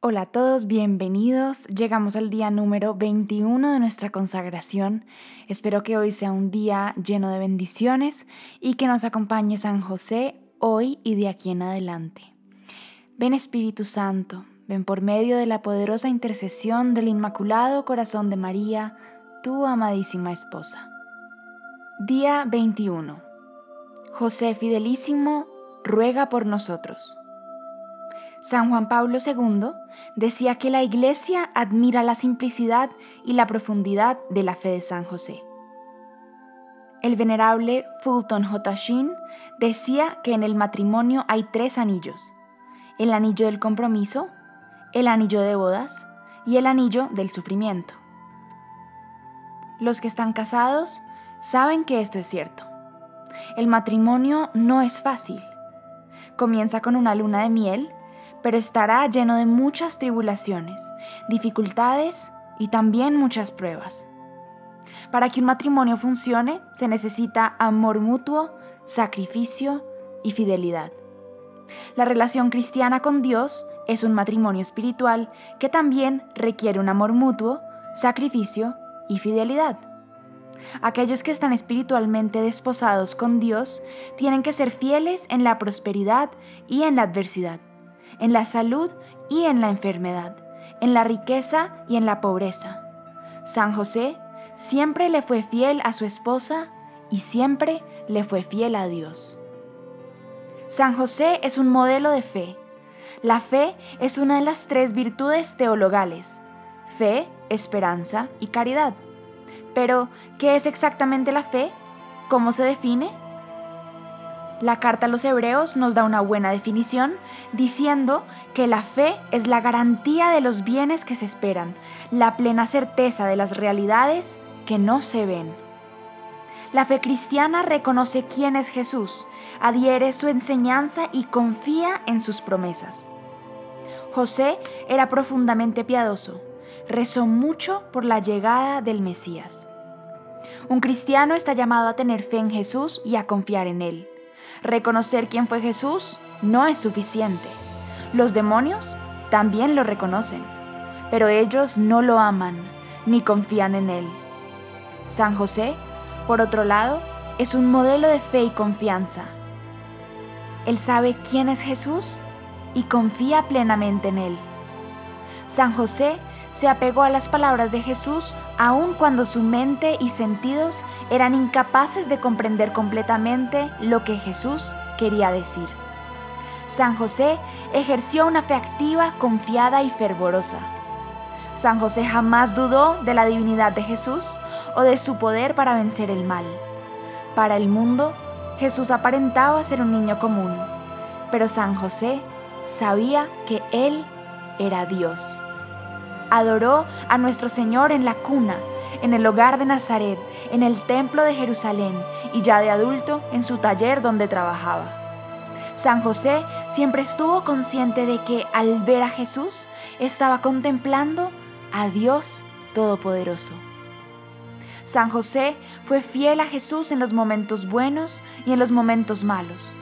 Hola a todos, bienvenidos. Llegamos al día número 21 de nuestra consagración. Espero que hoy sea un día lleno de bendiciones y que nos acompañe San José hoy y de aquí en adelante. Ven Espíritu Santo, ven por medio de la poderosa intercesión del Inmaculado Corazón de María, tu amadísima esposa. Día 21. José Fidelísimo, ruega por nosotros. San Juan Pablo II decía que la Iglesia admira la simplicidad y la profundidad de la fe de San José. El venerable Fulton J. Sheen decía que en el matrimonio hay tres anillos, el anillo del compromiso, el anillo de bodas y el anillo del sufrimiento. Los que están casados saben que esto es cierto. El matrimonio no es fácil. Comienza con una luna de miel pero estará lleno de muchas tribulaciones, dificultades y también muchas pruebas. Para que un matrimonio funcione se necesita amor mutuo, sacrificio y fidelidad. La relación cristiana con Dios es un matrimonio espiritual que también requiere un amor mutuo, sacrificio y fidelidad. Aquellos que están espiritualmente desposados con Dios tienen que ser fieles en la prosperidad y en la adversidad en la salud y en la enfermedad, en la riqueza y en la pobreza. San José siempre le fue fiel a su esposa y siempre le fue fiel a Dios. San José es un modelo de fe. La fe es una de las tres virtudes teologales, fe, esperanza y caridad. Pero, ¿qué es exactamente la fe? ¿Cómo se define? La carta a los hebreos nos da una buena definición diciendo que la fe es la garantía de los bienes que se esperan, la plena certeza de las realidades que no se ven. La fe cristiana reconoce quién es Jesús, adhiere su enseñanza y confía en sus promesas. José era profundamente piadoso, rezó mucho por la llegada del Mesías. Un cristiano está llamado a tener fe en Jesús y a confiar en Él. Reconocer quién fue Jesús no es suficiente. Los demonios también lo reconocen, pero ellos no lo aman ni confían en Él. San José, por otro lado, es un modelo de fe y confianza. Él sabe quién es Jesús y confía plenamente en Él. San José se apegó a las palabras de Jesús aun cuando su mente y sentidos eran incapaces de comprender completamente lo que Jesús quería decir. San José ejerció una fe activa, confiada y fervorosa. San José jamás dudó de la divinidad de Jesús o de su poder para vencer el mal. Para el mundo, Jesús aparentaba ser un niño común, pero San José sabía que Él era Dios adoró a nuestro Señor en la cuna, en el hogar de Nazaret, en el templo de Jerusalén y ya de adulto en su taller donde trabajaba. San José siempre estuvo consciente de que al ver a Jesús estaba contemplando a Dios Todopoderoso. San José fue fiel a Jesús en los momentos buenos y en los momentos malos,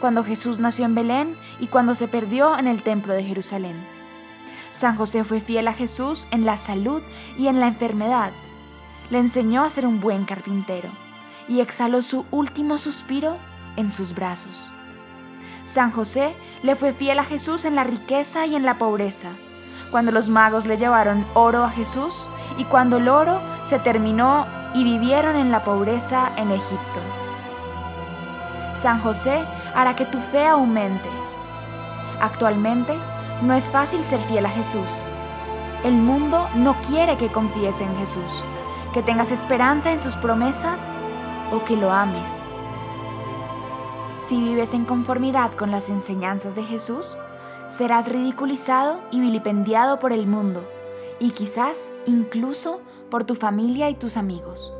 cuando Jesús nació en Belén y cuando se perdió en el templo de Jerusalén. San José fue fiel a Jesús en la salud y en la enfermedad. Le enseñó a ser un buen carpintero y exhaló su último suspiro en sus brazos. San José le fue fiel a Jesús en la riqueza y en la pobreza, cuando los magos le llevaron oro a Jesús y cuando el oro se terminó y vivieron en la pobreza en Egipto. San José hará que tu fe aumente. Actualmente, no es fácil ser fiel a Jesús. El mundo no quiere que confíes en Jesús, que tengas esperanza en sus promesas o que lo ames. Si vives en conformidad con las enseñanzas de Jesús, serás ridiculizado y vilipendiado por el mundo y quizás incluso por tu familia y tus amigos.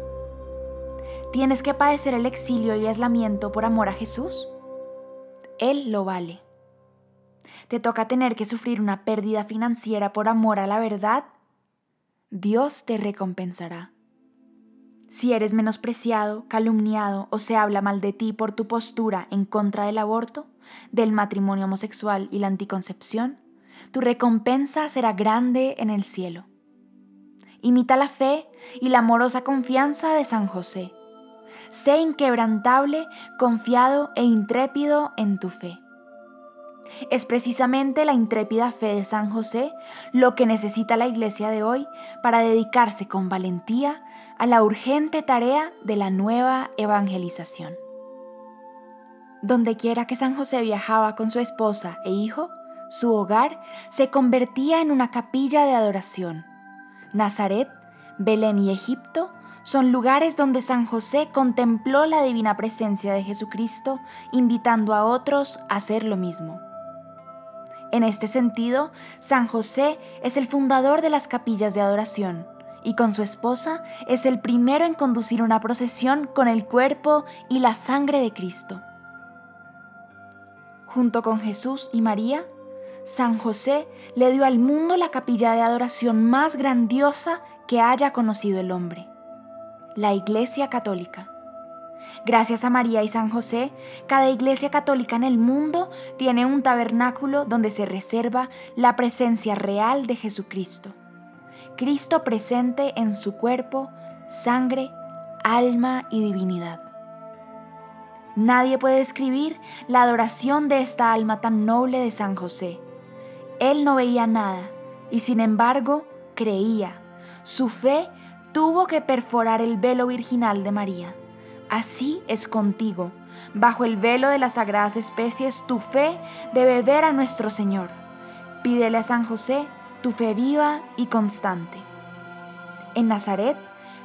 ¿Tienes que padecer el exilio y aislamiento por amor a Jesús? Él lo vale te toca tener que sufrir una pérdida financiera por amor a la verdad, Dios te recompensará. Si eres menospreciado, calumniado o se habla mal de ti por tu postura en contra del aborto, del matrimonio homosexual y la anticoncepción, tu recompensa será grande en el cielo. Imita la fe y la amorosa confianza de San José. Sé inquebrantable, confiado e intrépido en tu fe. Es precisamente la intrépida fe de San José lo que necesita la iglesia de hoy para dedicarse con valentía a la urgente tarea de la nueva evangelización. Donde quiera que San José viajaba con su esposa e hijo, su hogar se convertía en una capilla de adoración. Nazaret, Belén y Egipto son lugares donde San José contempló la divina presencia de Jesucristo, invitando a otros a hacer lo mismo. En este sentido, San José es el fundador de las capillas de adoración y con su esposa es el primero en conducir una procesión con el cuerpo y la sangre de Cristo. Junto con Jesús y María, San José le dio al mundo la capilla de adoración más grandiosa que haya conocido el hombre, la Iglesia Católica. Gracias a María y San José, cada iglesia católica en el mundo tiene un tabernáculo donde se reserva la presencia real de Jesucristo. Cristo presente en su cuerpo, sangre, alma y divinidad. Nadie puede describir la adoración de esta alma tan noble de San José. Él no veía nada y sin embargo creía. Su fe tuvo que perforar el velo virginal de María. Así es contigo. Bajo el velo de las sagradas especies, tu fe debe ver a nuestro Señor. Pídele a San José tu fe viva y constante. En Nazaret,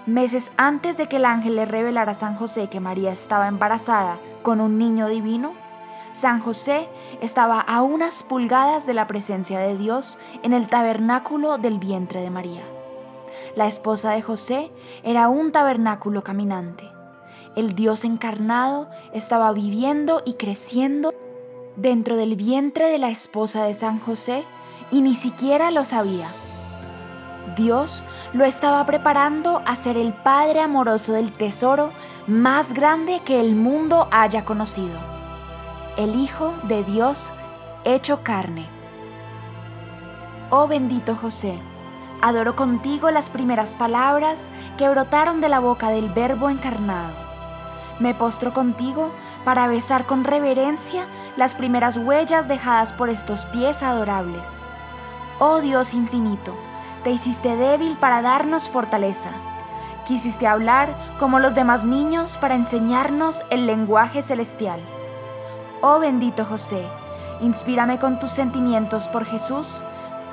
meses antes de que el ángel le revelara a San José que María estaba embarazada con un niño divino, San José estaba a unas pulgadas de la presencia de Dios en el tabernáculo del vientre de María. La esposa de José era un tabernáculo caminante el Dios encarnado estaba viviendo y creciendo dentro del vientre de la esposa de San José y ni siquiera lo sabía. Dios lo estaba preparando a ser el Padre amoroso del tesoro más grande que el mundo haya conocido, el Hijo de Dios hecho carne. Oh bendito José, adoro contigo las primeras palabras que brotaron de la boca del Verbo encarnado me postro contigo para besar con reverencia las primeras huellas dejadas por estos pies adorables. Oh Dios infinito, te hiciste débil para darnos fortaleza. Quisiste hablar como los demás niños para enseñarnos el lenguaje celestial. Oh bendito José, inspírame con tus sentimientos por Jesús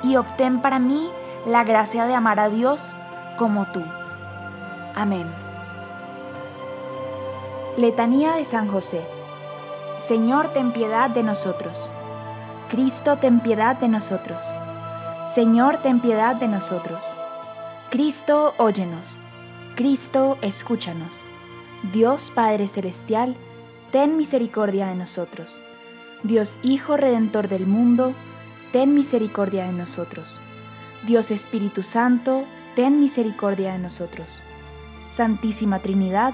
y obtén para mí la gracia de amar a Dios como tú. Amén. Letanía de San José. Señor, ten piedad de nosotros. Cristo, ten piedad de nosotros. Señor, ten piedad de nosotros. Cristo, óyenos. Cristo, escúchanos. Dios Padre Celestial, ten misericordia de nosotros. Dios Hijo Redentor del mundo, ten misericordia de nosotros. Dios Espíritu Santo, ten misericordia de nosotros. Santísima Trinidad,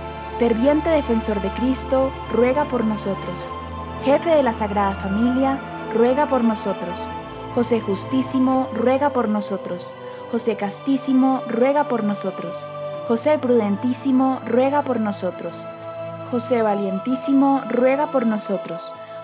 ferviente defensor de Cristo, ruega por nosotros. Jefe de la Sagrada Familia, ruega por nosotros. José Justísimo, ruega por nosotros. José Castísimo, ruega por nosotros. José Prudentísimo, ruega por nosotros. José Valientísimo, ruega por nosotros.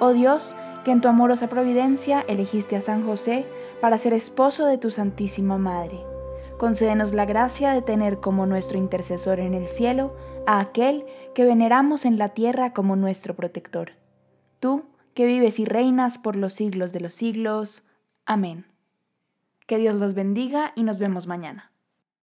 Oh Dios, que en tu amorosa providencia elegiste a San José para ser esposo de tu Santísima Madre. Concédenos la gracia de tener como nuestro intercesor en el cielo a aquel que veneramos en la tierra como nuestro protector. Tú, que vives y reinas por los siglos de los siglos. Amén. Que Dios los bendiga y nos vemos mañana.